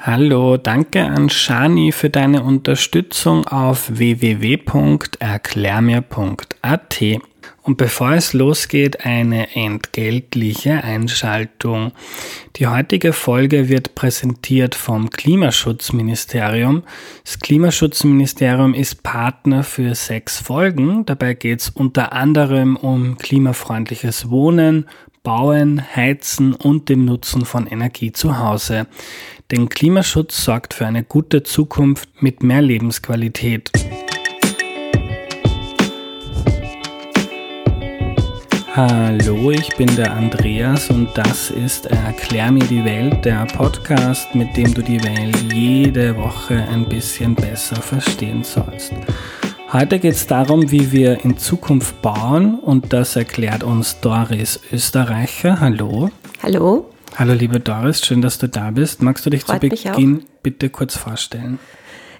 Hallo, danke an Shani für deine Unterstützung auf www.erklärmir.at. Und bevor es losgeht, eine entgeltliche Einschaltung. Die heutige Folge wird präsentiert vom Klimaschutzministerium. Das Klimaschutzministerium ist Partner für sechs Folgen. Dabei geht es unter anderem um klimafreundliches Wohnen, Bauen, Heizen und dem Nutzen von Energie zu Hause. Denn Klimaschutz sorgt für eine gute Zukunft mit mehr Lebensqualität. Hallo, ich bin der Andreas und das ist Erklär mir die Welt, der Podcast, mit dem du die Welt jede Woche ein bisschen besser verstehen sollst. Heute geht es darum, wie wir in Zukunft bauen und das erklärt uns Doris Österreicher. Hallo. Hallo. Hallo liebe Doris, schön, dass du da bist. Magst du dich Freut zu Beginn bitte kurz vorstellen?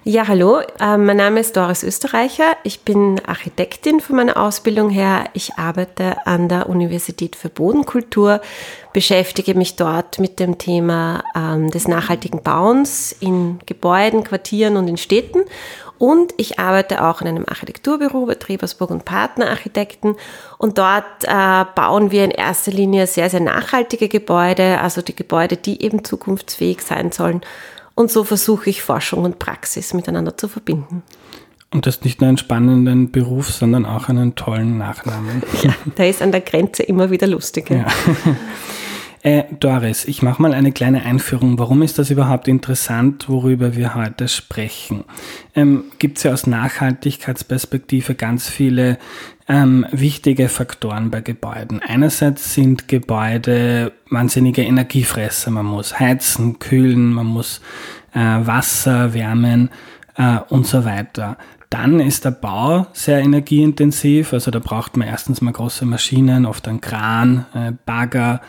Ja, hallo, äh, mein Name ist Doris Österreicher. Ich bin Architektin von meiner Ausbildung her. Ich arbeite an der Universität für Bodenkultur, beschäftige mich dort mit dem Thema ähm, des nachhaltigen Bauens in Gebäuden, Quartieren und in Städten. Und ich arbeite auch in einem Architekturbüro bei Trebersburg und Partnerarchitekten. Und dort äh, bauen wir in erster Linie sehr, sehr nachhaltige Gebäude, also die Gebäude, die eben zukunftsfähig sein sollen und so versuche ich Forschung und Praxis miteinander zu verbinden. Und das nicht nur einen spannenden Beruf, sondern auch einen tollen Nachnamen. Ja, der ist an der Grenze immer wieder lustig. Ja. Äh, Doris, ich mache mal eine kleine Einführung. Warum ist das überhaupt interessant, worüber wir heute sprechen? Ähm, Gibt es ja aus Nachhaltigkeitsperspektive ganz viele ähm, wichtige Faktoren bei Gebäuden. Einerseits sind Gebäude wahnsinnige Energiefresser. Man muss heizen, kühlen, man muss äh, Wasser wärmen äh, und so weiter. Dann ist der Bau sehr energieintensiv, also da braucht man erstens mal große Maschinen, oft einen Kran, äh, Bagger,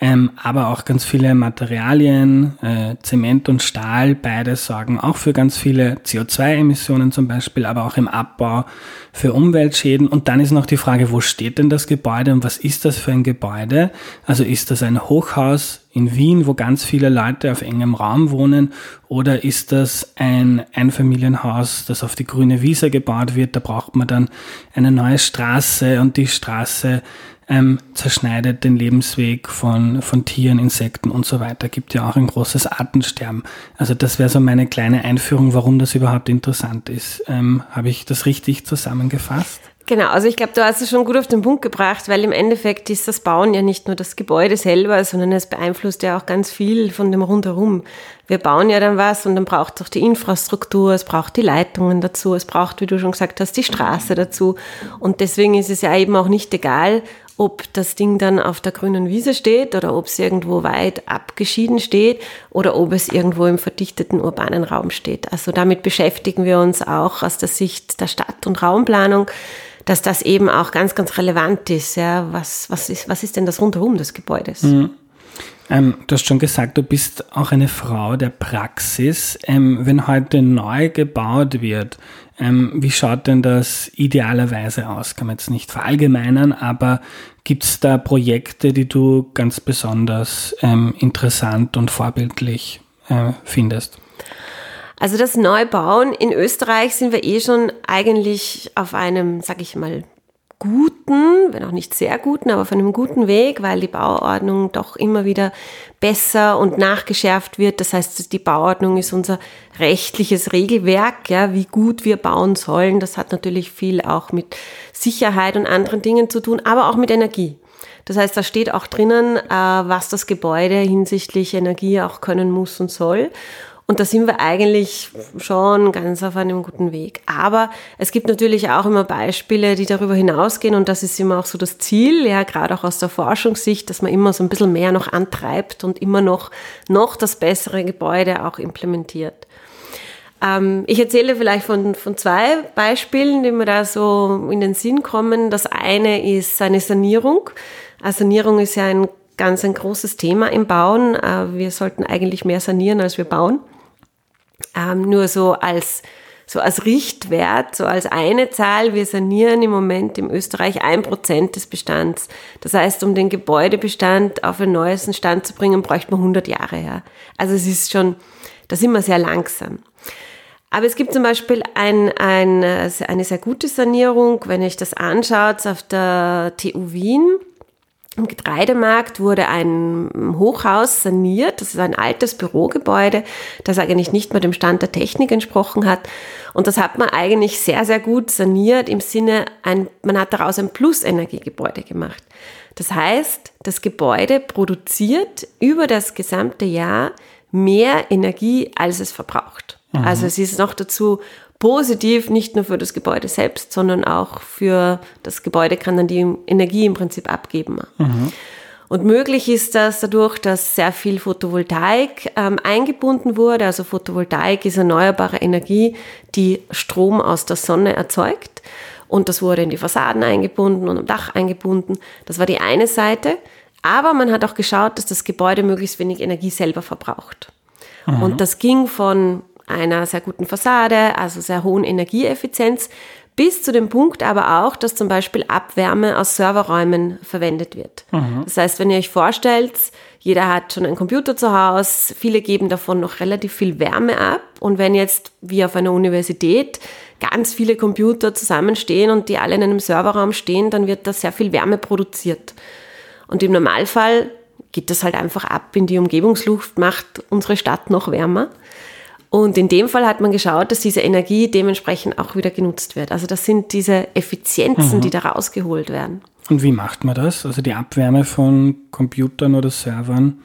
ähm, aber auch ganz viele Materialien, äh, Zement und Stahl, beide sorgen auch für ganz viele CO2-Emissionen zum Beispiel, aber auch im Abbau für Umweltschäden. Und dann ist noch die Frage, wo steht denn das Gebäude und was ist das für ein Gebäude? Also ist das ein Hochhaus in Wien, wo ganz viele Leute auf engem Raum wohnen, oder ist das ein Einfamilienhaus, das auf die grüne Wiese gebaut wird? Da braucht man dann eine neue Straße und die Straße ähm, zerschneidet den Lebensweg von, von Tieren, Insekten und so weiter. Gibt ja auch ein großes Artensterben. Also das wäre so meine kleine Einführung, warum das überhaupt interessant ist. Ähm, Habe ich das richtig zusammengefasst? Genau, also ich glaube, du hast es schon gut auf den Punkt gebracht, weil im Endeffekt ist das Bauen ja nicht nur das Gebäude selber, sondern es beeinflusst ja auch ganz viel von dem rundherum. Wir bauen ja dann was und dann braucht es auch die Infrastruktur, es braucht die Leitungen dazu, es braucht, wie du schon gesagt hast, die Straße dazu. Und deswegen ist es ja eben auch nicht egal, ob das Ding dann auf der grünen Wiese steht oder ob es irgendwo weit abgeschieden steht oder ob es irgendwo im verdichteten urbanen Raum steht. Also damit beschäftigen wir uns auch aus der Sicht der Stadt- und Raumplanung, dass das eben auch ganz, ganz relevant ist. Ja, was, was, ist, was ist denn das rundherum des Gebäudes? Mhm. Ähm, du hast schon gesagt, du bist auch eine Frau der Praxis. Ähm, wenn heute neu gebaut wird, ähm, wie schaut denn das idealerweise aus? Kann man jetzt nicht verallgemeinern, aber gibt es da Projekte, die du ganz besonders ähm, interessant und vorbildlich äh, findest? Also das Neubauen in Österreich sind wir eh schon eigentlich auf einem, sag ich mal, guten, wenn auch nicht sehr guten, aber auf einem guten Weg, weil die Bauordnung doch immer wieder besser und nachgeschärft wird. Das heißt, die Bauordnung ist unser rechtliches Regelwerk, ja, wie gut wir bauen sollen. Das hat natürlich viel auch mit Sicherheit und anderen Dingen zu tun, aber auch mit Energie. Das heißt, da steht auch drinnen, äh, was das Gebäude hinsichtlich Energie auch können muss und soll. Und da sind wir eigentlich schon ganz auf einem guten Weg. Aber es gibt natürlich auch immer Beispiele, die darüber hinausgehen und das ist immer auch so das Ziel, ja, gerade auch aus der Forschungssicht, dass man immer so ein bisschen mehr noch antreibt und immer noch, noch das bessere Gebäude auch implementiert. Ähm, ich erzähle vielleicht von, von zwei Beispielen, die mir da so in den Sinn kommen. Das eine ist eine Sanierung. Eine Sanierung ist ja ein ganz ein großes Thema im Bauen. Äh, wir sollten eigentlich mehr sanieren, als wir bauen ähm, nur so als, so als Richtwert, so als eine Zahl. Wir sanieren im Moment im Österreich ein Prozent des Bestands. Das heißt, um den Gebäudebestand auf den neuesten Stand zu bringen, bräuchte man 100 Jahre her. Also es ist schon Da sind wir sehr langsam. Aber es gibt zum Beispiel ein, ein, eine sehr gute Sanierung, wenn ihr euch das anschaut, auf der TU Wien. Im Getreidemarkt wurde ein Hochhaus saniert. Das ist ein altes Bürogebäude, das eigentlich nicht mehr dem Stand der Technik entsprochen hat. Und das hat man eigentlich sehr, sehr gut saniert im Sinne, ein, man hat daraus ein Plusenergiegebäude gemacht. Das heißt, das Gebäude produziert über das gesamte Jahr mehr Energie, als es verbraucht. Mhm. Also es ist noch dazu positiv, nicht nur für das Gebäude selbst, sondern auch für das Gebäude kann dann die Energie im Prinzip abgeben. Mhm. Und möglich ist das dadurch, dass sehr viel Photovoltaik ähm, eingebunden wurde. Also Photovoltaik ist erneuerbare Energie, die Strom aus der Sonne erzeugt. Und das wurde in die Fassaden eingebunden und am Dach eingebunden. Das war die eine Seite. Aber man hat auch geschaut, dass das Gebäude möglichst wenig Energie selber verbraucht. Mhm. Und das ging von einer sehr guten Fassade, also sehr hohen Energieeffizienz, bis zu dem Punkt aber auch, dass zum Beispiel Abwärme aus Serverräumen verwendet wird. Mhm. Das heißt, wenn ihr euch vorstellt, jeder hat schon einen Computer zu Hause, viele geben davon noch relativ viel Wärme ab. Und wenn jetzt wie auf einer Universität ganz viele Computer zusammenstehen und die alle in einem Serverraum stehen, dann wird da sehr viel Wärme produziert. Und im Normalfall geht das halt einfach ab in die Umgebungsluft, macht unsere Stadt noch wärmer. Und in dem Fall hat man geschaut, dass diese Energie dementsprechend auch wieder genutzt wird. Also das sind diese Effizienzen, mhm. die da rausgeholt werden. Und wie macht man das? Also die Abwärme von Computern oder Servern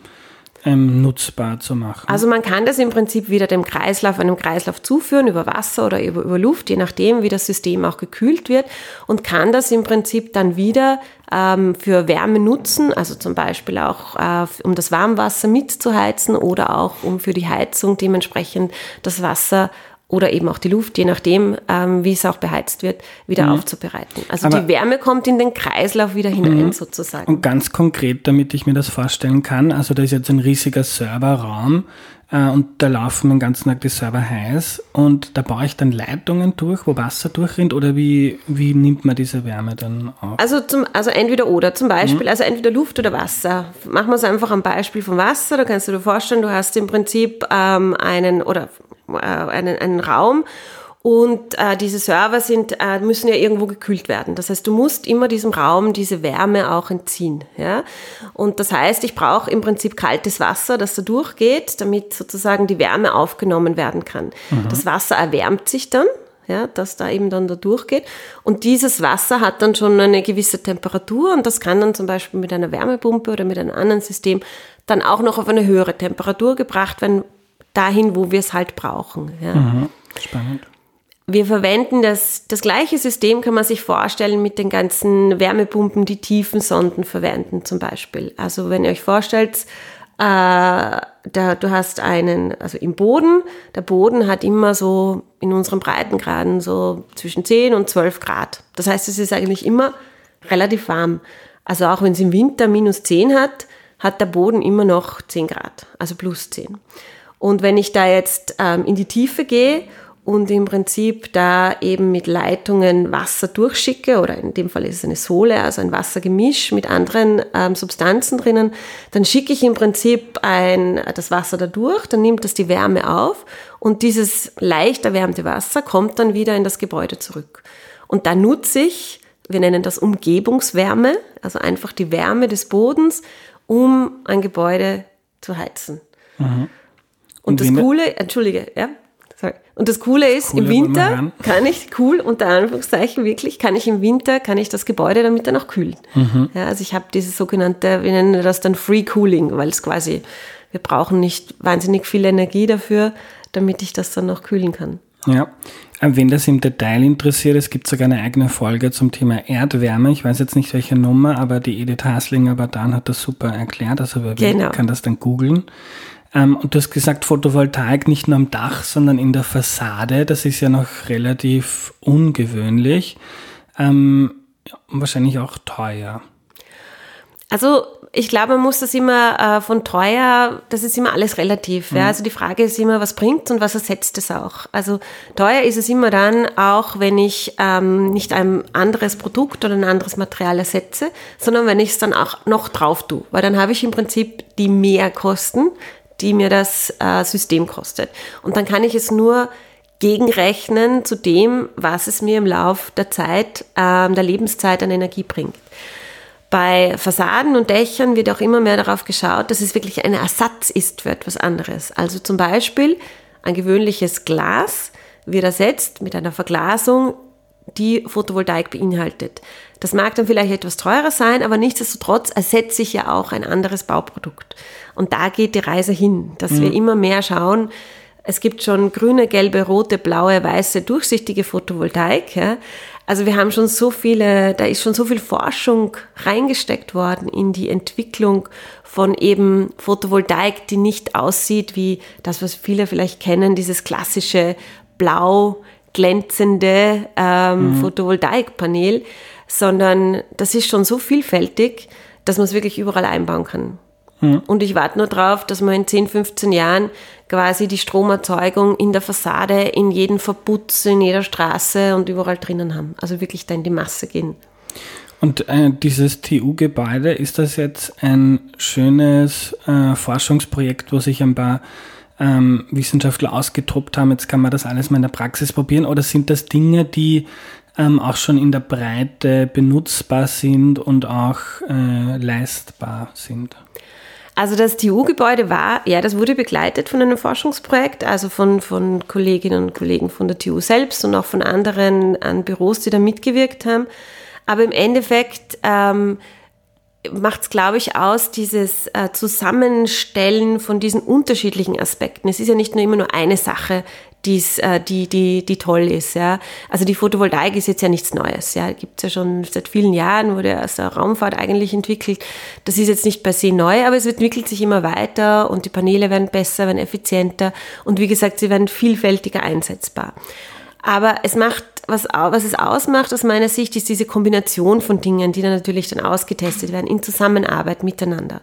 ähm, nutzbar zu machen? Also man kann das im Prinzip wieder dem Kreislauf, einem Kreislauf zuführen, über Wasser oder über, über Luft, je nachdem, wie das System auch gekühlt wird und kann das im Prinzip dann wieder ähm, für Wärme nutzen, also zum Beispiel auch äh, um das Warmwasser mitzuheizen oder auch um für die Heizung dementsprechend das Wasser oder eben auch die Luft, je nachdem, ähm, wie es auch beheizt wird, wieder mhm. aufzubereiten. Also Aber die Wärme kommt in den Kreislauf wieder hinein mhm. sozusagen. Und ganz konkret, damit ich mir das vorstellen kann, also da ist jetzt ein riesiger Serverraum äh, und da laufen den ganzen Tag die Server heiß und da baue ich dann Leitungen durch, wo Wasser durchrinnt oder wie, wie nimmt man diese Wärme dann auf? Also, zum, also entweder oder, zum Beispiel, mhm. also entweder Luft oder Wasser. Machen wir es einfach am Beispiel vom Wasser, da kannst du dir vorstellen, du hast im Prinzip ähm, einen oder äh, einen, einen Raum und äh, diese Server sind, äh, müssen ja irgendwo gekühlt werden. Das heißt, du musst immer diesem Raum diese Wärme auch entziehen. Ja? Und das heißt, ich brauche im Prinzip kaltes Wasser, das da durchgeht, damit sozusagen die Wärme aufgenommen werden kann. Mhm. Das Wasser erwärmt sich dann, ja, dass da eben dann da durchgeht. Und dieses Wasser hat dann schon eine gewisse Temperatur und das kann dann zum Beispiel mit einer Wärmepumpe oder mit einem anderen System dann auch noch auf eine höhere Temperatur gebracht werden, dahin, wo wir es halt brauchen. Ja. Mhm. Spannend. Wir verwenden das, das gleiche System, kann man sich vorstellen, mit den ganzen Wärmepumpen, die Tiefensonden verwenden zum Beispiel. Also wenn ihr euch vorstellt, äh, da, du hast einen, also im Boden, der Boden hat immer so in unseren Breitengraden so zwischen 10 und 12 Grad. Das heißt, es ist eigentlich immer relativ warm. Also auch wenn es im Winter minus 10 hat, hat der Boden immer noch 10 Grad, also plus 10. Und wenn ich da jetzt ähm, in die Tiefe gehe und im Prinzip da eben mit Leitungen Wasser durchschicke, oder in dem Fall ist es eine Sohle, also ein Wassergemisch mit anderen ähm, Substanzen drinnen, dann schicke ich im Prinzip ein, das Wasser da durch, dann nimmt das die Wärme auf und dieses leicht erwärmte Wasser kommt dann wieder in das Gebäude zurück. Und da nutze ich, wir nennen das Umgebungswärme, also einfach die Wärme des Bodens, um ein Gebäude zu heizen. Mhm. Und, das Coole, entschuldige, ja, sorry. Und das Coole ist, Coole im Winter kann ich, cool, unter Anführungszeichen wirklich, kann ich im Winter, kann ich das Gebäude damit dann auch kühlen. Mhm. Ja, also ich habe dieses sogenannte, wir nennen das dann Free Cooling, weil es quasi, wir brauchen nicht wahnsinnig viel Energie dafür, damit ich das dann noch kühlen kann. Ja, äh, wenn das im Detail interessiert, es gibt sogar eine eigene Folge zum Thema Erdwärme. Ich weiß jetzt nicht welche Nummer, aber die Edith Haslinger Badan hat das super erklärt. Also wer genau. kann das dann googeln. Ähm, und du hast gesagt, Photovoltaik nicht nur am Dach, sondern in der Fassade. Das ist ja noch relativ ungewöhnlich. Ähm, wahrscheinlich auch teuer. Also ich glaube, man muss das immer äh, von teuer, das ist immer alles relativ. Mhm. Ja? Also die Frage ist immer, was bringt und was ersetzt es auch. Also teuer ist es immer dann, auch wenn ich ähm, nicht ein anderes Produkt oder ein anderes Material ersetze, sondern wenn ich es dann auch noch drauf tue. Weil dann habe ich im Prinzip die Mehrkosten, die mir das äh, System kostet. Und dann kann ich es nur gegenrechnen zu dem, was es mir im Lauf der Zeit, äh, der Lebenszeit an Energie bringt. Bei Fassaden und Dächern wird auch immer mehr darauf geschaut, dass es wirklich ein Ersatz ist für etwas anderes. Also zum Beispiel ein gewöhnliches Glas wird ersetzt mit einer Verglasung, die Photovoltaik beinhaltet. Das mag dann vielleicht etwas teurer sein, aber nichtsdestotrotz ersetze ich ja auch ein anderes Bauprodukt. Und da geht die Reise hin, dass mhm. wir immer mehr schauen, es gibt schon grüne, gelbe, rote, blaue, weiße, durchsichtige Photovoltaik. Ja. Also wir haben schon so viele, da ist schon so viel Forschung reingesteckt worden in die Entwicklung von eben Photovoltaik, die nicht aussieht wie das, was viele vielleicht kennen, dieses klassische blau glänzende ähm, mhm. Photovoltaikpanel, sondern das ist schon so vielfältig, dass man es wirklich überall einbauen kann. Mhm. Und ich warte nur darauf, dass wir in 10, 15 Jahren quasi die Stromerzeugung in der Fassade, in jedem Verputz, in jeder Straße und überall drinnen haben. Also wirklich da in die Masse gehen. Und äh, dieses TU-Gebäude, ist das jetzt ein schönes äh, Forschungsprojekt, wo sich ein paar ähm, Wissenschaftler ausgetobt haben, jetzt kann man das alles mal in der Praxis probieren? Oder sind das Dinge, die ähm, auch schon in der Breite benutzbar sind und auch äh, leistbar sind? Also das TU-Gebäude war, ja, das wurde begleitet von einem Forschungsprojekt, also von, von Kolleginnen und Kollegen von der TU selbst und auch von anderen an Büros, die da mitgewirkt haben. Aber im Endeffekt ähm, macht es, glaube ich, aus, dieses äh, Zusammenstellen von diesen unterschiedlichen Aspekten. Es ist ja nicht nur immer nur eine Sache, die's, äh, die, die, die toll ist. Ja. Also die Photovoltaik ist jetzt ja nichts Neues. Ja. Gibt es ja schon seit vielen Jahren, wurde aus der Raumfahrt eigentlich entwickelt. Das ist jetzt nicht per se neu, aber es entwickelt sich immer weiter und die Paneele werden besser, werden effizienter und wie gesagt, sie werden vielfältiger einsetzbar. Aber es macht, was, was es ausmacht aus meiner Sicht, ist diese Kombination von Dingen, die dann natürlich dann ausgetestet werden in Zusammenarbeit miteinander.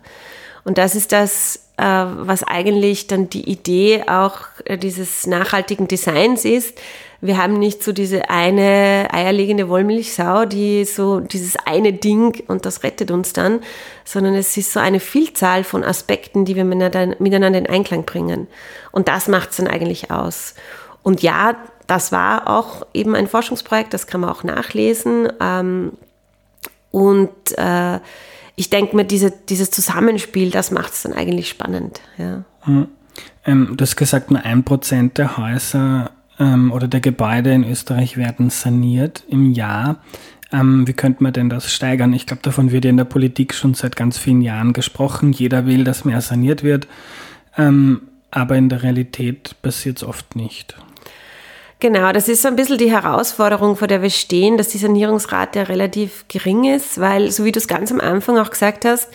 Und das ist das, äh, was eigentlich dann die Idee auch äh, dieses nachhaltigen Designs ist. Wir haben nicht so diese eine eierlegende Wollmilchsau, die so dieses eine Ding und das rettet uns dann, sondern es ist so eine Vielzahl von Aspekten, die wir miteinander in Einklang bringen. Und das macht es dann eigentlich aus. Und ja, das war auch eben ein Forschungsprojekt, das kann man auch nachlesen. Ähm, und äh, ich denke mir, diese, dieses Zusammenspiel, das macht es dann eigentlich spannend. Ja. Mhm. Ähm, du hast gesagt, nur ein Prozent der Häuser ähm, oder der Gebäude in Österreich werden saniert im Jahr. Ähm, wie könnte man denn das steigern? Ich glaube, davon wird ja in der Politik schon seit ganz vielen Jahren gesprochen. Jeder will, dass mehr saniert wird. Ähm, aber in der Realität passiert es oft nicht. Genau, das ist so ein bisschen die Herausforderung, vor der wir stehen, dass die Sanierungsrate relativ gering ist, weil, so wie du es ganz am Anfang auch gesagt hast,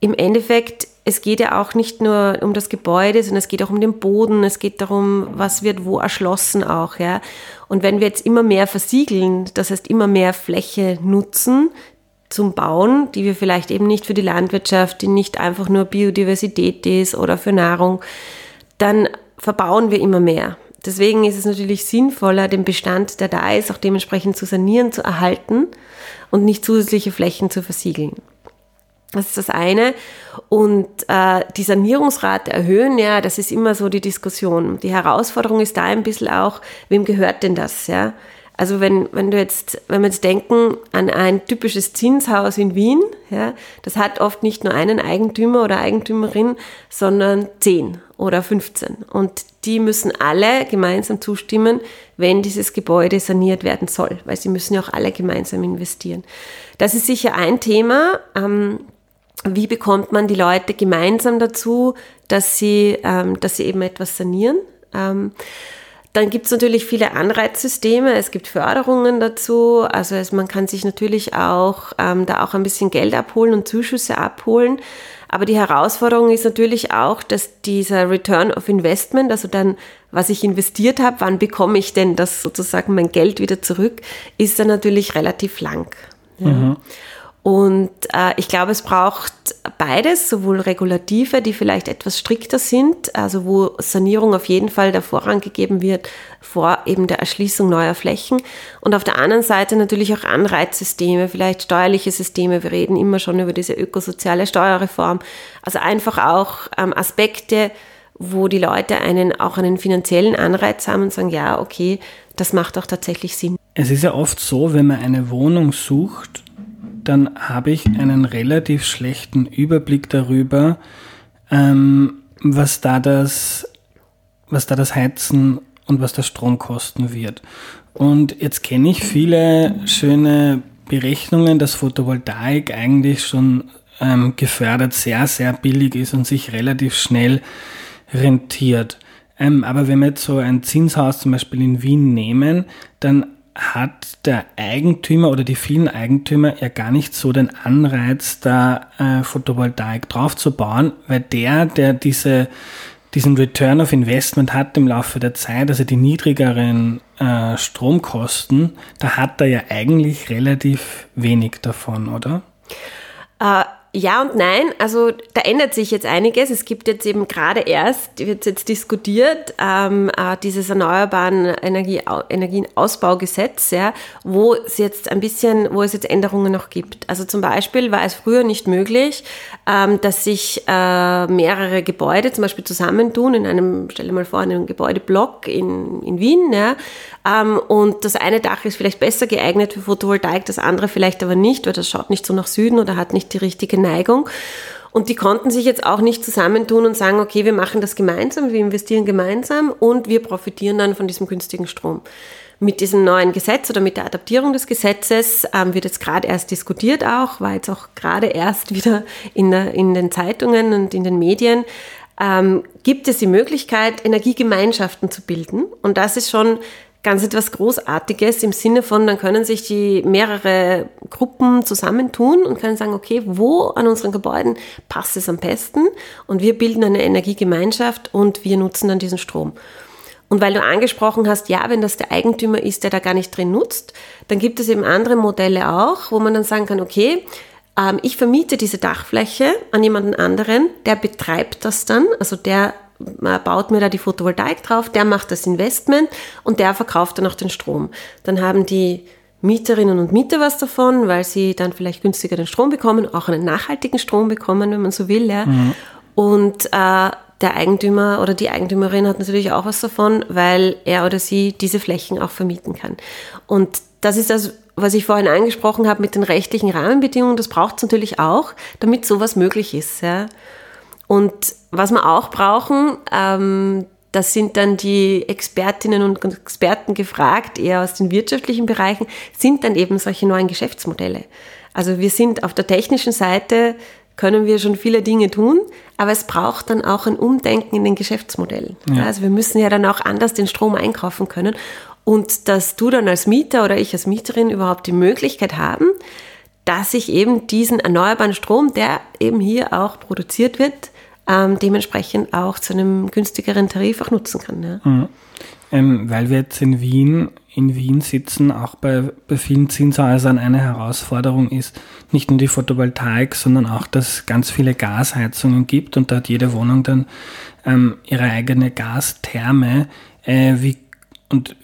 im Endeffekt, es geht ja auch nicht nur um das Gebäude, sondern es geht auch um den Boden, es geht darum, was wird wo erschlossen auch, ja. Und wenn wir jetzt immer mehr versiegeln, das heißt immer mehr Fläche nutzen, zum Bauen, die wir vielleicht eben nicht für die Landwirtschaft, die nicht einfach nur Biodiversität ist oder für Nahrung, dann verbauen wir immer mehr. Deswegen ist es natürlich sinnvoller, den Bestand, der da ist, auch dementsprechend zu sanieren, zu erhalten und nicht zusätzliche Flächen zu versiegeln. Das ist das eine. Und äh, die Sanierungsrate erhöhen, ja, das ist immer so die Diskussion. Die Herausforderung ist da ein bisschen auch, wem gehört denn das, ja? Also wenn, wenn du jetzt, wenn wir jetzt denken an ein typisches Zinshaus in Wien, ja, das hat oft nicht nur einen Eigentümer oder Eigentümerin, sondern zehn oder 15. Und die müssen alle gemeinsam zustimmen, wenn dieses Gebäude saniert werden soll, weil sie müssen ja auch alle gemeinsam investieren. Das ist sicher ein Thema. Ähm, wie bekommt man die Leute gemeinsam dazu, dass sie, ähm, dass sie eben etwas sanieren? Ähm, dann gibt es natürlich viele Anreizsysteme, es gibt Förderungen dazu, also es, man kann sich natürlich auch ähm, da auch ein bisschen Geld abholen und Zuschüsse abholen. Aber die Herausforderung ist natürlich auch, dass dieser Return of Investment, also dann, was ich investiert habe, wann bekomme ich denn das sozusagen mein Geld wieder zurück, ist dann natürlich relativ lang. Ja. Mhm. Und äh, ich glaube, es braucht beides, sowohl regulative, die vielleicht etwas strikter sind, also wo Sanierung auf jeden Fall der Vorrang gegeben wird vor eben der Erschließung neuer Flächen. Und auf der anderen Seite natürlich auch Anreizsysteme, vielleicht steuerliche Systeme. Wir reden immer schon über diese ökosoziale Steuerreform. Also einfach auch ähm, Aspekte, wo die Leute einen auch einen finanziellen Anreiz haben und sagen, ja, okay, das macht auch tatsächlich Sinn. Es ist ja oft so, wenn man eine Wohnung sucht, dann habe ich einen relativ schlechten Überblick darüber, ähm, was da das, was da das Heizen und was der Strom kosten wird. Und jetzt kenne ich viele schöne Berechnungen, dass Photovoltaik eigentlich schon ähm, gefördert sehr, sehr billig ist und sich relativ schnell rentiert. Ähm, aber wenn wir jetzt so ein Zinshaus zum Beispiel in Wien nehmen, dann hat der Eigentümer oder die vielen Eigentümer ja gar nicht so den Anreiz, da äh, Photovoltaik draufzubauen, weil der, der diese, diesen Return of Investment hat im Laufe der Zeit, also die niedrigeren äh, Stromkosten, da hat er ja eigentlich relativ wenig davon, oder? Äh, ja und nein, also da ändert sich jetzt einiges. Es gibt jetzt eben gerade erst, wird jetzt diskutiert, ähm, äh, dieses Erneuerbaren Energie, Energienausbaugesetz, ja, wo es jetzt ein bisschen, wo es jetzt Änderungen noch gibt. Also zum Beispiel war es früher nicht möglich, ähm, dass sich äh, mehrere Gebäude zum Beispiel zusammentun in einem, stell dir mal vor, in einem Gebäudeblock in, in Wien, ja, und das eine Dach ist vielleicht besser geeignet für Photovoltaik, das andere vielleicht aber nicht, weil das schaut nicht so nach Süden oder hat nicht die richtige Neigung. Und die konnten sich jetzt auch nicht zusammentun und sagen, okay, wir machen das gemeinsam, wir investieren gemeinsam und wir profitieren dann von diesem günstigen Strom. Mit diesem neuen Gesetz oder mit der Adaptierung des Gesetzes ähm, wird jetzt gerade erst diskutiert auch, war jetzt auch gerade erst wieder in, der, in den Zeitungen und in den Medien, ähm, gibt es die Möglichkeit, Energiegemeinschaften zu bilden. Und das ist schon ganz etwas Großartiges im Sinne von, dann können sich die mehrere Gruppen zusammentun und können sagen, okay, wo an unseren Gebäuden passt es am besten und wir bilden eine Energiegemeinschaft und wir nutzen dann diesen Strom. Und weil du angesprochen hast, ja, wenn das der Eigentümer ist, der da gar nicht drin nutzt, dann gibt es eben andere Modelle auch, wo man dann sagen kann, okay, ähm, ich vermiete diese Dachfläche an jemanden anderen, der betreibt das dann, also der baut mir da die Photovoltaik drauf, der macht das Investment und der verkauft dann auch den Strom. Dann haben die Mieterinnen und Mieter was davon, weil sie dann vielleicht günstiger den Strom bekommen, auch einen nachhaltigen Strom bekommen, wenn man so will. Ja. Mhm. Und äh, der Eigentümer oder die Eigentümerin hat natürlich auch was davon, weil er oder sie diese Flächen auch vermieten kann. Und das ist das, was ich vorhin angesprochen habe mit den rechtlichen Rahmenbedingungen. Das braucht es natürlich auch, damit sowas möglich ist. Ja. Und was wir auch brauchen, ähm, das sind dann die Expertinnen und Experten gefragt, eher aus den wirtschaftlichen Bereichen, sind dann eben solche neuen Geschäftsmodelle. Also wir sind auf der technischen Seite, können wir schon viele Dinge tun, aber es braucht dann auch ein Umdenken in den Geschäftsmodellen. Ja. Also wir müssen ja dann auch anders den Strom einkaufen können und dass du dann als Mieter oder ich als Mieterin überhaupt die Möglichkeit haben, dass ich eben diesen erneuerbaren Strom, der eben hier auch produziert wird, ähm, dementsprechend auch zu einem günstigeren Tarif auch nutzen kann. Ja. Mhm. Ähm, weil wir jetzt in Wien, in Wien sitzen, auch bei, bei vielen Zinshäusern eine Herausforderung ist, nicht nur die Photovoltaik, sondern auch, dass es ganz viele Gasheizungen gibt und da hat jede Wohnung dann ähm, ihre eigene Gastherme. Äh, wie, und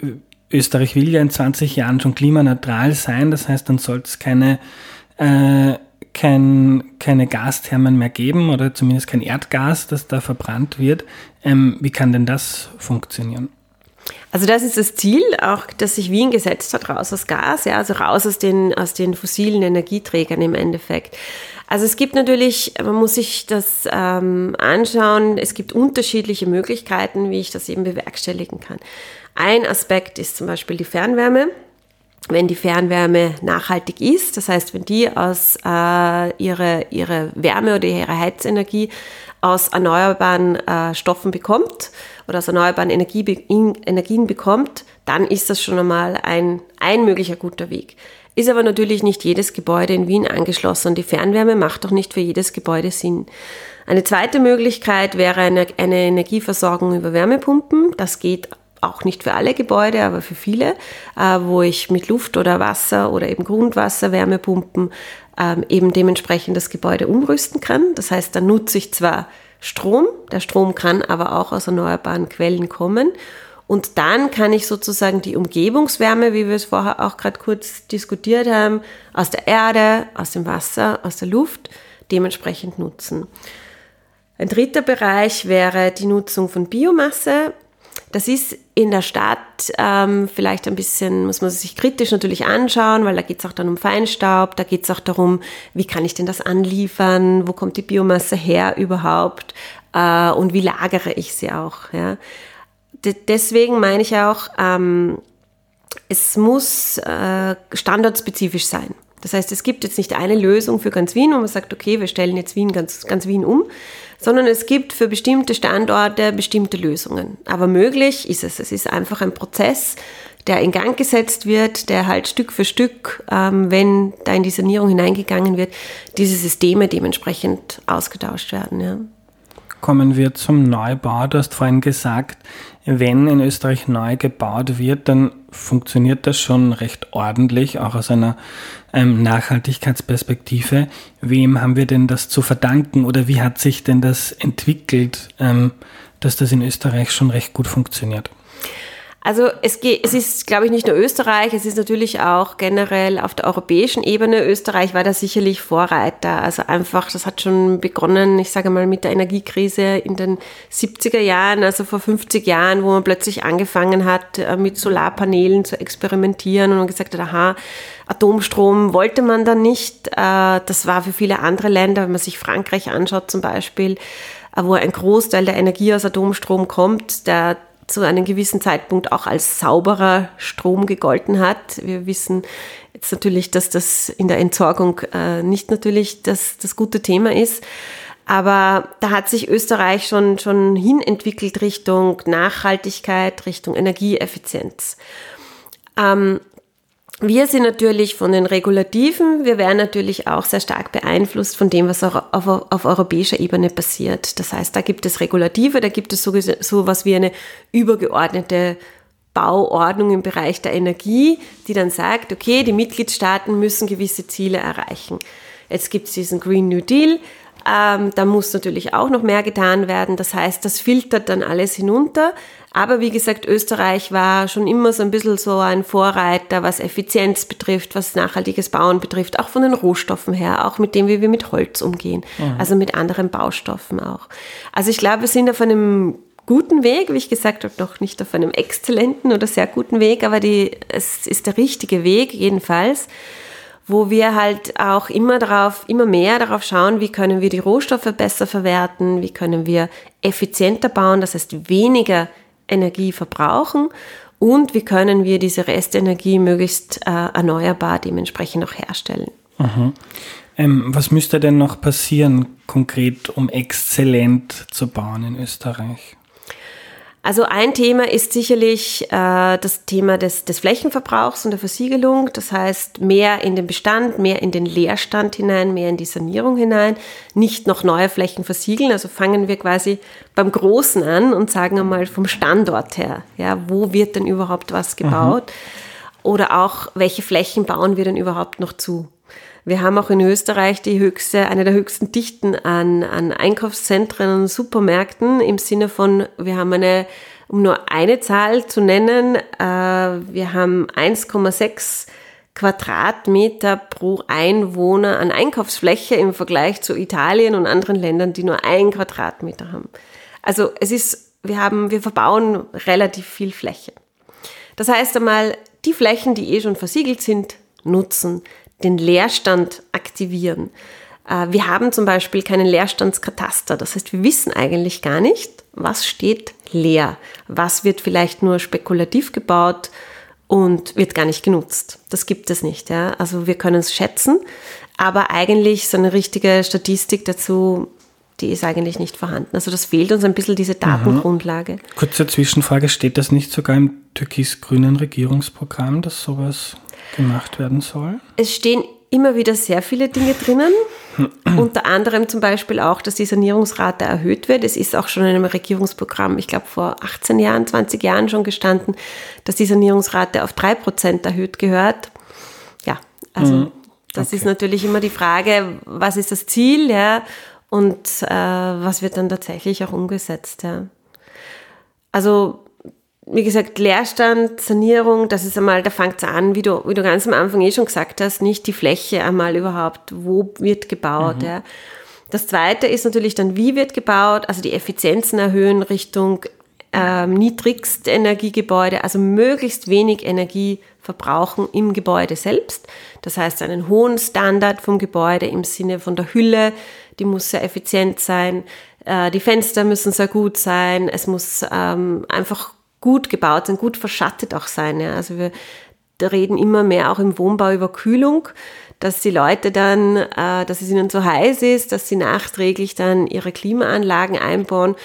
Österreich will ja in 20 Jahren schon klimaneutral sein, das heißt, dann soll es keine äh, kein, keine Gasthermen mehr geben oder zumindest kein Erdgas, das da verbrannt wird. Ähm, wie kann denn das funktionieren? Also das ist das Ziel, auch das sich Wien gesetzt hat, raus aus Gas, ja, also raus aus den, aus den fossilen Energieträgern im Endeffekt. Also es gibt natürlich, man muss sich das ähm, anschauen, es gibt unterschiedliche Möglichkeiten, wie ich das eben bewerkstelligen kann. Ein Aspekt ist zum Beispiel die Fernwärme wenn die Fernwärme nachhaltig ist, das heißt, wenn die aus äh, ihre, ihre Wärme oder ihre Heizenergie aus erneuerbaren äh, Stoffen bekommt oder aus erneuerbaren Energie, Energien bekommt, dann ist das schon einmal ein, ein möglicher guter Weg. Ist aber natürlich nicht jedes Gebäude in Wien angeschlossen und die Fernwärme macht doch nicht für jedes Gebäude Sinn. Eine zweite Möglichkeit wäre eine, eine Energieversorgung über Wärmepumpen. Das geht auch nicht für alle Gebäude, aber für viele, äh, wo ich mit Luft oder Wasser oder eben Grundwasser, Wärmepumpen ähm, eben dementsprechend das Gebäude umrüsten kann. Das heißt, da nutze ich zwar Strom, der Strom kann aber auch aus erneuerbaren Quellen kommen. Und dann kann ich sozusagen die Umgebungswärme, wie wir es vorher auch gerade kurz diskutiert haben, aus der Erde, aus dem Wasser, aus der Luft dementsprechend nutzen. Ein dritter Bereich wäre die Nutzung von Biomasse. Das ist in der Stadt ähm, vielleicht ein bisschen, muss man sich kritisch natürlich anschauen, weil da geht es auch dann um Feinstaub, da geht es auch darum, wie kann ich denn das anliefern, wo kommt die Biomasse her überhaupt äh, und wie lagere ich sie auch. Ja. deswegen meine ich auch, ähm, es muss äh, standortspezifisch sein. Das heißt, es gibt jetzt nicht eine Lösung für ganz Wien, wo man sagt, okay, wir stellen jetzt Wien ganz, ganz Wien um, sondern es gibt für bestimmte Standorte bestimmte Lösungen. Aber möglich ist es. Es ist einfach ein Prozess, der in Gang gesetzt wird, der halt Stück für Stück, ähm, wenn da in die Sanierung hineingegangen wird, diese Systeme dementsprechend ausgetauscht werden. Ja. Kommen wir zum Neubau. Du hast vorhin gesagt, wenn in Österreich neu gebaut wird, dann funktioniert das schon recht ordentlich, auch aus einer ähm, Nachhaltigkeitsperspektive. Wem haben wir denn das zu verdanken oder wie hat sich denn das entwickelt, ähm, dass das in Österreich schon recht gut funktioniert? Also es, geht, es ist, glaube ich, nicht nur Österreich, es ist natürlich auch generell auf der europäischen Ebene. Österreich war da sicherlich Vorreiter. Also einfach, das hat schon begonnen, ich sage mal, mit der Energiekrise in den 70er Jahren, also vor 50 Jahren, wo man plötzlich angefangen hat, äh, mit Solarpanelen zu experimentieren und man gesagt hat, aha, Atomstrom wollte man dann nicht. Äh, das war für viele andere Länder, wenn man sich Frankreich anschaut zum Beispiel, äh, wo ein Großteil der Energie aus Atomstrom kommt, der zu einem gewissen Zeitpunkt auch als sauberer Strom gegolten hat. Wir wissen jetzt natürlich, dass das in der Entsorgung äh, nicht natürlich das, das gute Thema ist. Aber da hat sich Österreich schon, schon hin entwickelt Richtung Nachhaltigkeit, Richtung Energieeffizienz. Ähm, wir sind natürlich von den Regulativen, wir werden natürlich auch sehr stark beeinflusst von dem, was auf, auf europäischer Ebene passiert. Das heißt, da gibt es Regulative, da gibt es so, so was wie eine übergeordnete Bauordnung im Bereich der Energie, die dann sagt, okay, die Mitgliedstaaten müssen gewisse Ziele erreichen. Jetzt gibt es diesen Green New Deal, ähm, da muss natürlich auch noch mehr getan werden. Das heißt, das filtert dann alles hinunter. Aber wie gesagt, Österreich war schon immer so ein bisschen so ein Vorreiter, was Effizienz betrifft, was nachhaltiges Bauen betrifft, auch von den Rohstoffen her, auch mit dem, wie wir mit Holz umgehen, mhm. also mit anderen Baustoffen auch. Also ich glaube, wir sind auf einem guten Weg, wie ich gesagt habe, noch nicht auf einem exzellenten oder sehr guten Weg, aber die, es ist der richtige Weg jedenfalls wo wir halt auch immer darauf, immer mehr darauf schauen, wie können wir die Rohstoffe besser verwerten, wie können wir effizienter bauen, das heißt weniger Energie verbrauchen und wie können wir diese Restenergie möglichst äh, erneuerbar dementsprechend auch herstellen. Mhm. Ähm, was müsste denn noch passieren, konkret, um exzellent zu bauen in Österreich? Also ein Thema ist sicherlich äh, das Thema des, des Flächenverbrauchs und der Versiegelung. Das heißt, mehr in den Bestand, mehr in den Leerstand hinein, mehr in die Sanierung hinein, nicht noch neue Flächen versiegeln. Also fangen wir quasi beim Großen an und sagen einmal vom Standort her. Ja, wo wird denn überhaupt was gebaut? Mhm. Oder auch, welche Flächen bauen wir denn überhaupt noch zu? Wir haben auch in Österreich die höchste, eine der höchsten Dichten an, an Einkaufszentren und Supermärkten im Sinne von, wir haben eine, um nur eine Zahl zu nennen, äh, wir haben 1,6 Quadratmeter pro Einwohner an Einkaufsfläche im Vergleich zu Italien und anderen Ländern, die nur ein Quadratmeter haben. Also es ist, wir haben, wir verbauen relativ viel Fläche. Das heißt einmal, die Flächen, die eh schon versiegelt sind, nutzen den Leerstand aktivieren. Äh, wir haben zum Beispiel keinen Leerstandskataster. Das heißt, wir wissen eigentlich gar nicht, was steht leer. Was wird vielleicht nur spekulativ gebaut und wird gar nicht genutzt. Das gibt es nicht. Ja? Also wir können es schätzen, aber eigentlich so eine richtige Statistik dazu, die ist eigentlich nicht vorhanden. Also das fehlt uns ein bisschen diese Datengrundlage. Mhm. Kurze Zwischenfrage, steht das nicht sogar im türkis-grünen Regierungsprogramm, dass sowas gemacht werden soll? Es stehen immer wieder sehr viele Dinge drinnen. Unter anderem zum Beispiel auch, dass die Sanierungsrate erhöht wird. Es ist auch schon in einem Regierungsprogramm, ich glaube vor 18 Jahren, 20 Jahren schon gestanden, dass die Sanierungsrate auf 3% erhöht gehört. Ja, also mhm. das okay. ist natürlich immer die Frage, was ist das Ziel, ja, und äh, was wird dann tatsächlich auch umgesetzt, ja. Also wie gesagt, Leerstand, Sanierung, das ist einmal, da fängt es an, wie du, wie du ganz am Anfang eh schon gesagt hast, nicht die Fläche einmal überhaupt, wo wird gebaut. Mhm. Ja. Das zweite ist natürlich dann, wie wird gebaut, also die Effizienzen erhöhen Richtung ähm, niedrigst Energiegebäude, also möglichst wenig Energie verbrauchen im Gebäude selbst. Das heißt, einen hohen Standard vom Gebäude im Sinne von der Hülle, die muss sehr effizient sein, äh, die Fenster müssen sehr gut sein, es muss ähm, einfach gut gebaut sein, gut verschattet auch sein. Ja. Also wir reden immer mehr auch im Wohnbau über Kühlung, dass die Leute dann, äh, dass es ihnen zu heiß ist, dass sie nachträglich dann ihre Klimaanlagen einbauen.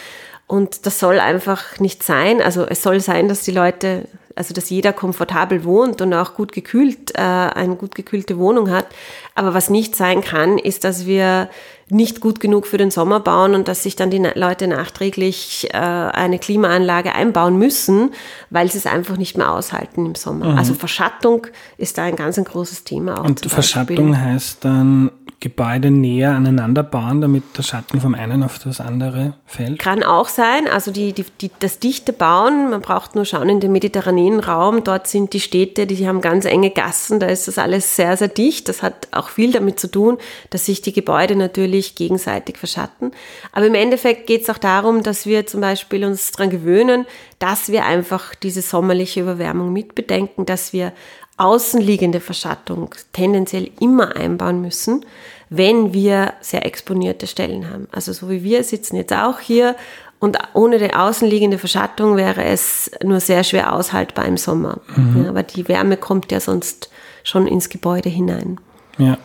Und das soll einfach nicht sein. Also es soll sein, dass die Leute, also dass jeder komfortabel wohnt und auch gut gekühlt, äh, eine gut gekühlte Wohnung hat. Aber was nicht sein kann, ist, dass wir nicht gut genug für den Sommer bauen und dass sich dann die Leute nachträglich äh, eine Klimaanlage einbauen müssen, weil sie es einfach nicht mehr aushalten im Sommer. Mhm. Also Verschattung ist da ein ganz ein großes Thema. Auch und Verschattung heißt dann Gebäude näher aneinander bauen, damit der Schatten vom einen auf das andere fällt? Kann auch sein. Also die, die, die, das dichte Bauen, man braucht nur schauen in den mediterranen Raum, dort sind die Städte, die haben ganz enge Gassen, da ist das alles sehr, sehr dicht. Das hat auch viel damit zu tun, dass sich die Gebäude natürlich gegenseitig verschatten. Aber im Endeffekt geht es auch darum, dass wir zum Beispiel uns daran gewöhnen, dass wir einfach diese sommerliche Überwärmung mitbedenken, dass wir außenliegende Verschattung tendenziell immer einbauen müssen, wenn wir sehr exponierte Stellen haben. Also so wie wir sitzen jetzt auch hier und ohne die außenliegende Verschattung wäre es nur sehr schwer aushaltbar im Sommer. Mhm. Ja, aber die Wärme kommt ja sonst schon ins Gebäude hinein. Ja.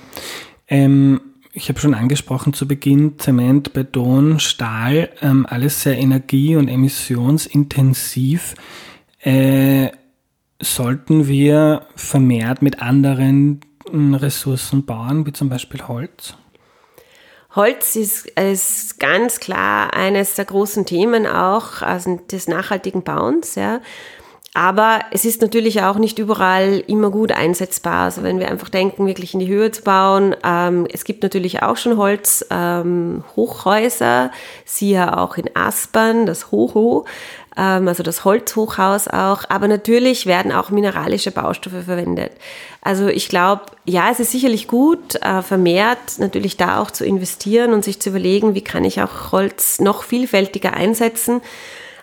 Ähm, ich habe schon angesprochen zu Beginn, Zement, Beton, Stahl, ähm, alles sehr energie- und emissionsintensiv. Äh, sollten wir vermehrt mit anderen Ressourcen bauen, wie zum Beispiel Holz? Holz ist, ist ganz klar eines der großen Themen auch also des nachhaltigen Bauens. Ja. Aber es ist natürlich auch nicht überall immer gut einsetzbar. Also wenn wir einfach denken, wirklich in die Höhe zu bauen, ähm, es gibt natürlich auch schon Holzhochhäuser, ähm, siehe auch in Aspern, das Hoho, ähm, also das Holzhochhaus auch. Aber natürlich werden auch mineralische Baustoffe verwendet. Also ich glaube, ja, es ist sicherlich gut, äh, vermehrt natürlich da auch zu investieren und sich zu überlegen, wie kann ich auch Holz noch vielfältiger einsetzen.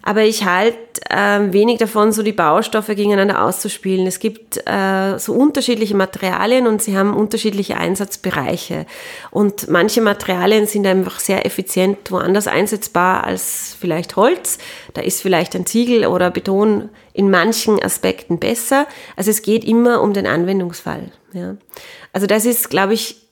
Aber ich halte äh, wenig davon, so die Baustoffe gegeneinander auszuspielen. Es gibt äh, so unterschiedliche Materialien und sie haben unterschiedliche Einsatzbereiche. Und manche Materialien sind einfach sehr effizient woanders einsetzbar als vielleicht Holz. Da ist vielleicht ein Ziegel oder Beton in manchen Aspekten besser. Also es geht immer um den Anwendungsfall. Ja. Also das ist, glaube ich,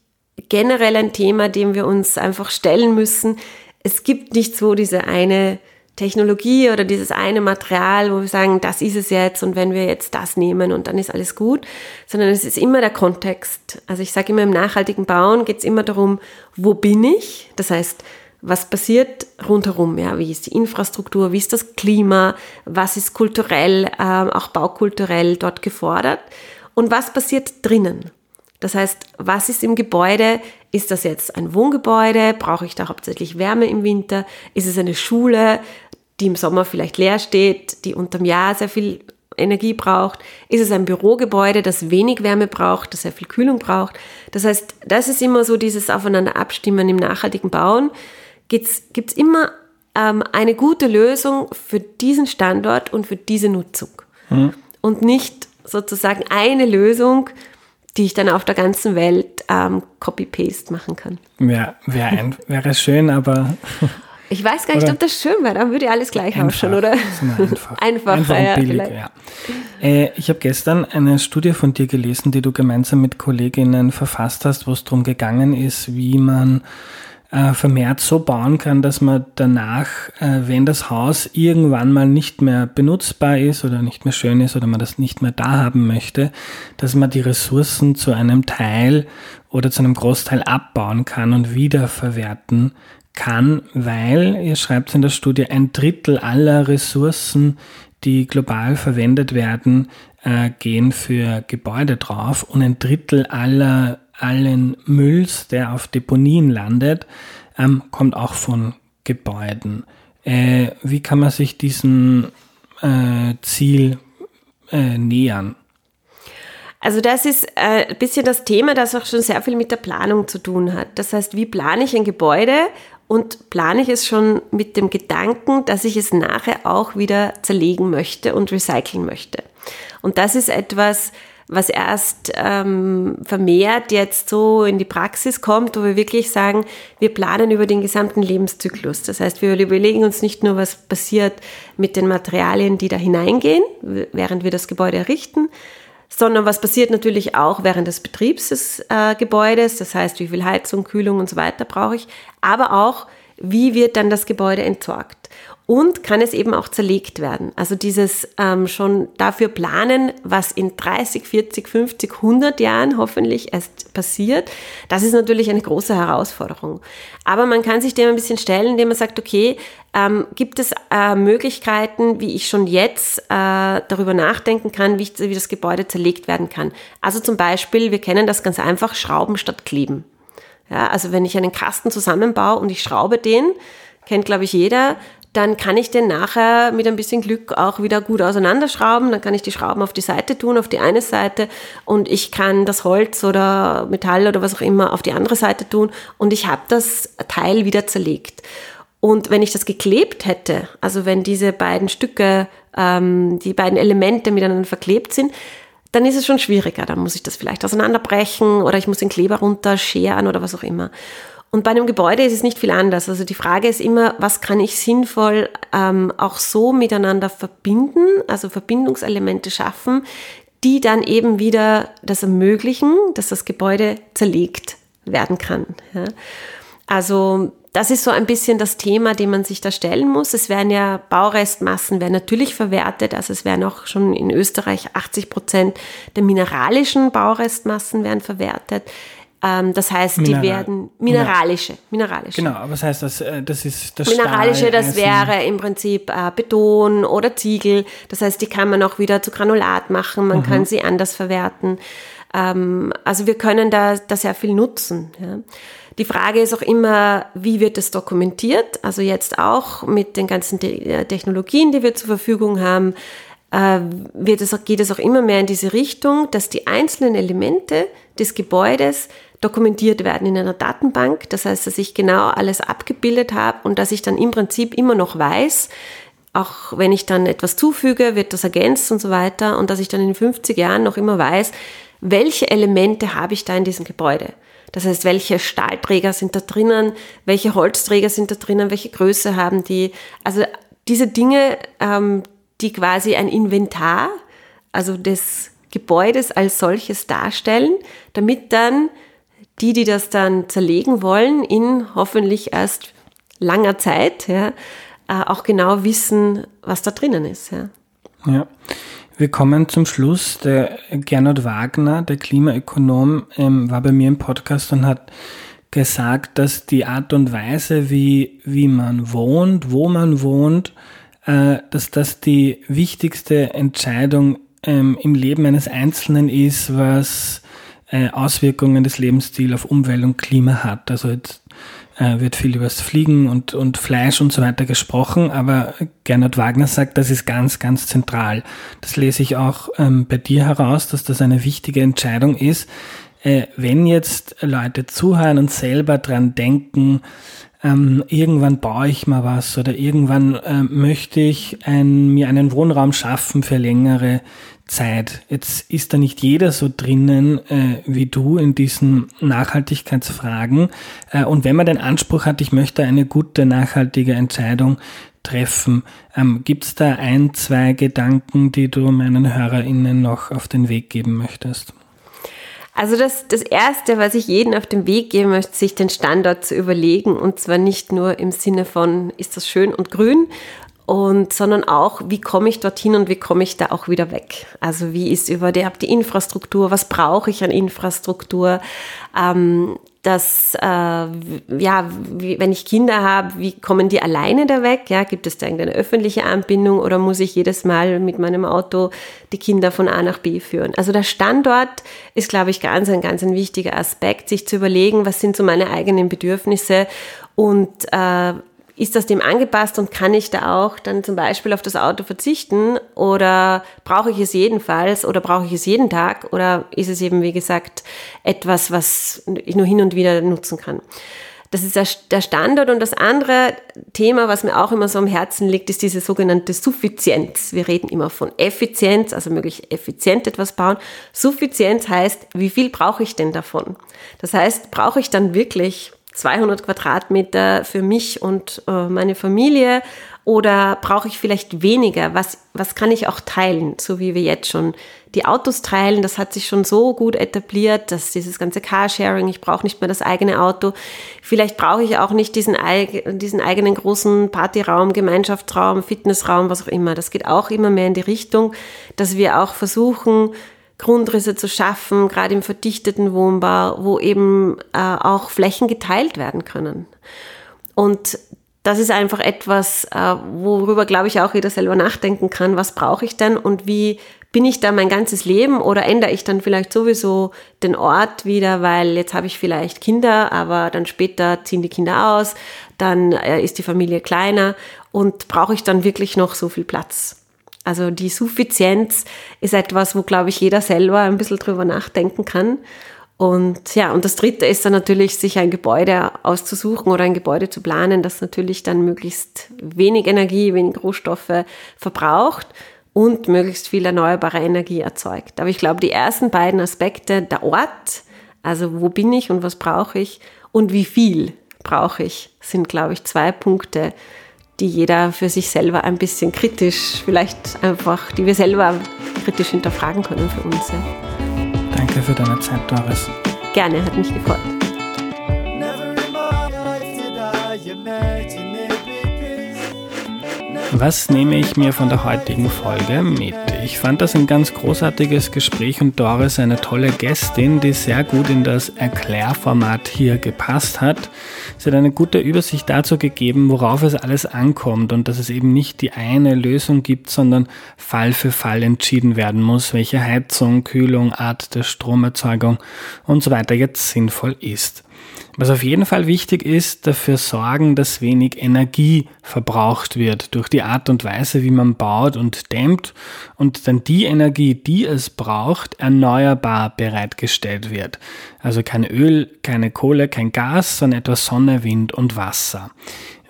generell ein Thema, dem wir uns einfach stellen müssen. Es gibt nicht so diese eine Technologie oder dieses eine Material, wo wir sagen, das ist es jetzt und wenn wir jetzt das nehmen und dann ist alles gut, sondern es ist immer der Kontext. Also ich sage immer, im nachhaltigen Bauen geht es immer darum, wo bin ich? Das heißt, was passiert rundherum? Ja, wie ist die Infrastruktur? Wie ist das Klima? Was ist kulturell, ähm, auch baukulturell dort gefordert? Und was passiert drinnen? Das heißt, was ist im Gebäude? Ist das jetzt ein Wohngebäude? Brauche ich da hauptsächlich Wärme im Winter? Ist es eine Schule? die im Sommer vielleicht leer steht, die unterm Jahr sehr viel Energie braucht? Ist es ein Bürogebäude, das wenig Wärme braucht, das sehr viel Kühlung braucht? Das heißt, das ist immer so dieses Aufeinander abstimmen im nachhaltigen Bauen. Gibt es immer ähm, eine gute Lösung für diesen Standort und für diese Nutzung? Mhm. Und nicht sozusagen eine Lösung, die ich dann auf der ganzen Welt ähm, Copy-Paste machen kann. Ja, wär wäre schön, aber Ich weiß gar nicht, oder? ob das schön wäre. Dann würde alles gleich einfach, ausschauen, oder? Einfach. einfach, einfach ja, billig, ja. Äh, ich habe gestern eine Studie von dir gelesen, die du gemeinsam mit Kolleginnen verfasst hast, wo es darum gegangen ist, wie man äh, vermehrt so bauen kann, dass man danach, äh, wenn das Haus irgendwann mal nicht mehr benutzbar ist oder nicht mehr schön ist oder man das nicht mehr da haben möchte, dass man die Ressourcen zu einem Teil oder zu einem Großteil abbauen kann und wiederverwerten kann, weil, ihr schreibt in der Studie, ein Drittel aller Ressourcen, die global verwendet werden, äh, gehen für Gebäude drauf und ein Drittel aller allen Mülls, der auf Deponien landet, ähm, kommt auch von Gebäuden. Äh, wie kann man sich diesem äh, Ziel äh, nähern? Also das ist äh, ein bisschen das Thema, das auch schon sehr viel mit der Planung zu tun hat. Das heißt, wie plane ich ein Gebäude und plane ich es schon mit dem Gedanken, dass ich es nachher auch wieder zerlegen möchte und recyceln möchte. Und das ist etwas, was erst ähm, vermehrt jetzt so in die Praxis kommt, wo wir wirklich sagen, wir planen über den gesamten Lebenszyklus. Das heißt, wir überlegen uns nicht nur, was passiert mit den Materialien, die da hineingehen, während wir das Gebäude errichten, sondern was passiert natürlich auch während des Betriebs des äh, Gebäudes, das heißt, wie viel Heizung, Kühlung und so weiter brauche ich, aber auch, wie wird dann das Gebäude entsorgt und kann es eben auch zerlegt werden. Also dieses ähm, schon dafür planen, was in 30, 40, 50, 100 Jahren hoffentlich erst passiert, das ist natürlich eine große Herausforderung. Aber man kann sich dem ein bisschen stellen, indem man sagt, okay, ähm, gibt es äh, Möglichkeiten, wie ich schon jetzt äh, darüber nachdenken kann, wie, ich, wie das Gebäude zerlegt werden kann. Also zum Beispiel, wir kennen das ganz einfach, Schrauben statt Kleben. Ja, also wenn ich einen Kasten zusammenbaue und ich schraube den, kennt glaube ich jeder, dann kann ich den nachher mit ein bisschen Glück auch wieder gut auseinanderschrauben. Dann kann ich die Schrauben auf die Seite tun, auf die eine Seite und ich kann das Holz oder Metall oder was auch immer auf die andere Seite tun und ich habe das Teil wieder zerlegt. Und wenn ich das geklebt hätte, also wenn diese beiden Stücke, ähm, die beiden Elemente miteinander verklebt sind, dann ist es schon schwieriger. Dann muss ich das vielleicht auseinanderbrechen oder ich muss den Kleber runterscheren oder was auch immer. Und bei einem Gebäude ist es nicht viel anders. Also die Frage ist immer, was kann ich sinnvoll ähm, auch so miteinander verbinden, also Verbindungselemente schaffen, die dann eben wieder das ermöglichen, dass das Gebäude zerlegt werden kann. Ja. Also das ist so ein bisschen das Thema, dem man sich da stellen muss. Es werden ja Baurestmassen werden natürlich verwertet, also es werden auch schon in Österreich 80 Prozent der mineralischen Baurestmassen werden verwertet. Ähm, das heißt, Mineral. die werden mineralische, mineralische. Genau, aber das heißt, das, äh, das ist das Mineralische, Stahl, das wäre im Prinzip äh, Beton oder Ziegel. Das heißt, die kann man auch wieder zu Granulat machen, man mhm. kann sie anders verwerten. Ähm, also wir können da, da sehr viel nutzen. Ja. Die Frage ist auch immer, wie wird es dokumentiert? Also jetzt auch mit den ganzen äh, Technologien, die wir zur Verfügung haben, wird es, geht es auch immer mehr in diese Richtung, dass die einzelnen Elemente des Gebäudes dokumentiert werden in einer Datenbank. Das heißt, dass ich genau alles abgebildet habe und dass ich dann im Prinzip immer noch weiß, auch wenn ich dann etwas zufüge, wird das ergänzt und so weiter und dass ich dann in 50 Jahren noch immer weiß, welche Elemente habe ich da in diesem Gebäude. Das heißt, welche Stahlträger sind da drinnen, welche Holzträger sind da drinnen, welche Größe haben die. Also diese Dinge, ähm, die quasi ein Inventar, also des Gebäudes als solches darstellen, damit dann die, die das dann zerlegen wollen, in hoffentlich erst langer Zeit, ja, äh, auch genau wissen, was da drinnen ist. Ja. ja. Wir kommen zum Schluss. Der Gernot Wagner, der Klimaökonom, ähm, war bei mir im Podcast und hat gesagt, dass die Art und Weise, wie, wie man wohnt, wo man wohnt, äh, dass das die wichtigste Entscheidung ähm, im Leben eines Einzelnen ist, was Auswirkungen des Lebensstils auf Umwelt und Klima hat. Also jetzt äh, wird viel über das Fliegen und, und Fleisch und so weiter gesprochen, aber Gernot Wagner sagt, das ist ganz, ganz zentral. Das lese ich auch ähm, bei dir heraus, dass das eine wichtige Entscheidung ist. Äh, wenn jetzt Leute zuhören und selber dran denken, ähm, irgendwann baue ich mal was oder irgendwann äh, möchte ich ein, mir einen Wohnraum schaffen für längere Zeit. Jetzt ist da nicht jeder so drinnen äh, wie du in diesen Nachhaltigkeitsfragen. Äh, und wenn man den Anspruch hat, ich möchte eine gute, nachhaltige Entscheidung treffen, ähm, gibt es da ein, zwei Gedanken, die du meinen HörerInnen noch auf den Weg geben möchtest? Also das, das Erste, was ich jedem auf den Weg geben möchte, sich den Standort zu überlegen. Und zwar nicht nur im Sinne von, ist das schön und grün, und, sondern auch, wie komme ich dorthin und wie komme ich da auch wieder weg? Also wie ist über die, die Infrastruktur, was brauche ich an Infrastruktur? Ähm, dass, äh, ja, wie, wenn ich Kinder habe, wie kommen die alleine da weg? Ja, gibt es da irgendeine öffentliche Anbindung oder muss ich jedes Mal mit meinem Auto die Kinder von A nach B führen? Also der Standort ist, glaube ich, ganz ein, ganz ein wichtiger Aspekt, sich zu überlegen, was sind so meine eigenen Bedürfnisse und äh, ist das dem angepasst und kann ich da auch dann zum Beispiel auf das Auto verzichten oder brauche ich es jedenfalls oder brauche ich es jeden Tag oder ist es eben, wie gesagt, etwas, was ich nur hin und wieder nutzen kann? Das ist der Standard. Und das andere Thema, was mir auch immer so am Herzen liegt, ist diese sogenannte Suffizienz. Wir reden immer von Effizienz, also möglichst effizient etwas bauen. Suffizienz heißt, wie viel brauche ich denn davon? Das heißt, brauche ich dann wirklich 200 Quadratmeter für mich und äh, meine Familie oder brauche ich vielleicht weniger? Was, was kann ich auch teilen, so wie wir jetzt schon die Autos teilen? Das hat sich schon so gut etabliert, dass dieses ganze Carsharing, ich brauche nicht mehr das eigene Auto. Vielleicht brauche ich auch nicht diesen, diesen eigenen großen Partyraum, Gemeinschaftsraum, Fitnessraum, was auch immer. Das geht auch immer mehr in die Richtung, dass wir auch versuchen, Grundrisse zu schaffen, gerade im verdichteten Wohnbau, wo eben äh, auch Flächen geteilt werden können. Und das ist einfach etwas, äh, worüber, glaube ich, auch jeder selber nachdenken kann. Was brauche ich denn und wie bin ich da mein ganzes Leben oder ändere ich dann vielleicht sowieso den Ort wieder, weil jetzt habe ich vielleicht Kinder, aber dann später ziehen die Kinder aus, dann äh, ist die Familie kleiner und brauche ich dann wirklich noch so viel Platz? Also die Suffizienz ist etwas, wo, glaube ich, jeder selber ein bisschen drüber nachdenken kann. Und ja, und das dritte ist dann natürlich, sich ein Gebäude auszusuchen oder ein Gebäude zu planen, das natürlich dann möglichst wenig Energie, wenig Rohstoffe verbraucht und möglichst viel erneuerbare Energie erzeugt. Aber ich glaube, die ersten beiden Aspekte, der Ort, also wo bin ich und was brauche ich und wie viel brauche ich, sind, glaube ich, zwei Punkte, die jeder für sich selber ein bisschen kritisch, vielleicht einfach, die wir selber kritisch hinterfragen können für uns. Ja. Danke für deine Zeit, Doris. Gerne, hat mich gefreut. Was nehme ich mir von der heutigen Folge mit? Ich fand das ein ganz großartiges Gespräch und Doris eine tolle Gästin, die sehr gut in das Erklärformat hier gepasst hat. Sie hat eine gute Übersicht dazu gegeben, worauf es alles ankommt und dass es eben nicht die eine Lösung gibt, sondern Fall für Fall entschieden werden muss, welche Heizung, Kühlung, Art der Stromerzeugung und so weiter jetzt sinnvoll ist. Was auf jeden Fall wichtig ist, dafür sorgen, dass wenig Energie verbraucht wird durch die Art und Weise, wie man baut und dämmt und dann die Energie, die es braucht, erneuerbar bereitgestellt wird. Also kein Öl, keine Kohle, kein Gas, sondern etwas Sonne, Wind und Wasser.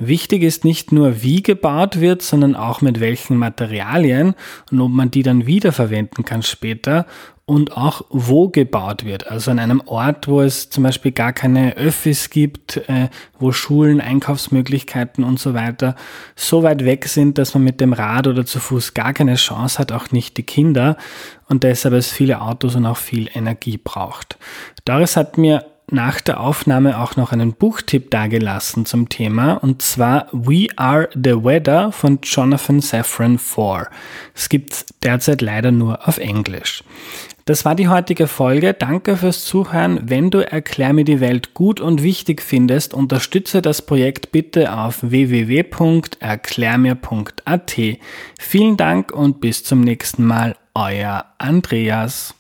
Wichtig ist nicht nur, wie gebaut wird, sondern auch mit welchen Materialien und ob man die dann wiederverwenden kann später und auch wo gebaut wird. Also an einem Ort, wo es zum Beispiel gar keine Öffis gibt, äh, wo Schulen, Einkaufsmöglichkeiten und so weiter so weit weg sind, dass man mit dem Rad oder zu Fuß gar keine Chance hat, auch nicht die Kinder und deshalb es viele Autos und auch viel Energie braucht. Doris hat mir nach der Aufnahme auch noch einen Buchtipp dargelassen zum Thema und zwar We Are the Weather von Jonathan Safran Foer. Es gibt derzeit leider nur auf Englisch. Das war die heutige Folge. Danke fürs Zuhören. Wenn du Erklär mir die Welt gut und wichtig findest, unterstütze das Projekt bitte auf www.erklärmir.at. Vielen Dank und bis zum nächsten Mal. Euer Andreas.